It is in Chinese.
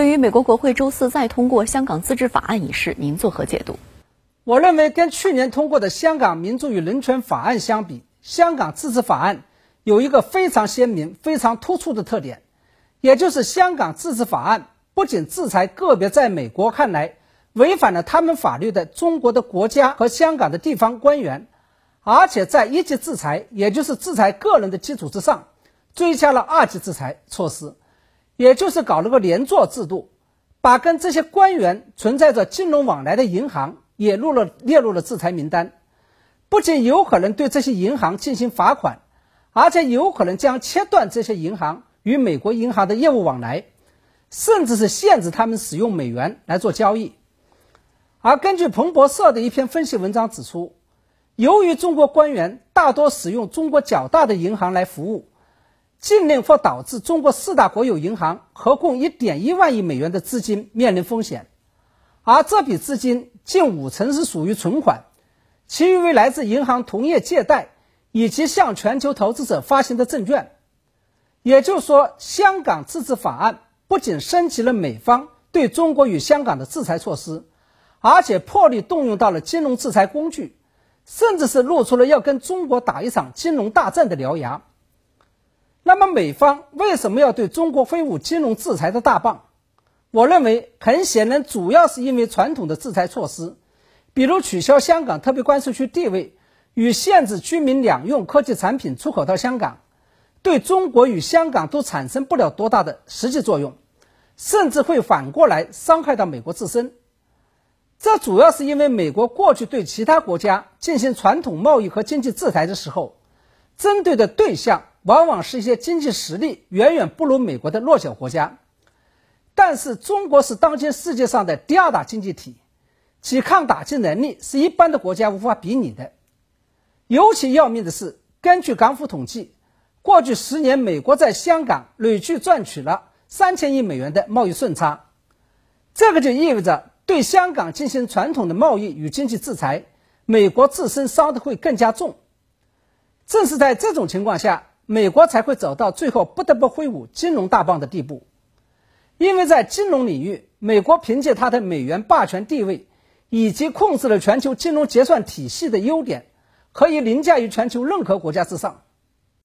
对于美国国会周四再通过香港自治法案一事，您作何解读？我认为，跟去年通过的《香港民主与人权法案》相比，香港自治法案有一个非常鲜明、非常突出的特点，也就是香港自治法案不仅制裁个别在美国看来违反了他们法律的中国的国家和香港的地方官员，而且在一级制裁，也就是制裁个人的基础之上，追加了二级制裁措施。也就是搞了个连坐制度，把跟这些官员存在着金融往来的银行也入了列入了制裁名单，不仅有可能对这些银行进行罚款，而且有可能将切断这些银行与美国银行的业务往来，甚至是限制他们使用美元来做交易。而根据彭博社的一篇分析文章指出，由于中国官员大多使用中国较大的银行来服务。禁令或导致中国四大国有银行合共一点一万亿美元的资金面临风险，而这笔资金近五成是属于存款，其余为来自银行同业借贷以及向全球投资者发行的证券。也就是说，香港自治法案不仅升级了美方对中国与香港的制裁措施，而且破例动用到了金融制裁工具，甚至是露出了要跟中国打一场金融大战的獠牙。那么美方为什么要对中国挥舞金融制裁的大棒？我认为很显然，主要是因为传统的制裁措施，比如取消香港特别关税区地位与限制居民两用科技产品出口到香港，对中国与香港都产生不了多大的实际作用，甚至会反过来伤害到美国自身。这主要是因为美国过去对其他国家进行传统贸易和经济制裁的时候，针对的对象。往往是一些经济实力远远不如美国的弱小国家，但是中国是当今世界上的第二大经济体，其抗打击能力是一般的国家无法比拟的。尤其要命的是，根据港府统计，过去十年美国在香港累计赚取了三千亿美元的贸易顺差，这个就意味着对香港进行传统的贸易与经济制裁，美国自身伤的会更加重。正是在这种情况下。美国才会走到最后不得不挥舞金融大棒的地步，因为在金融领域，美国凭借它的美元霸权地位以及控制了全球金融结算体系的优点，可以凌驾于全球任何国家之上。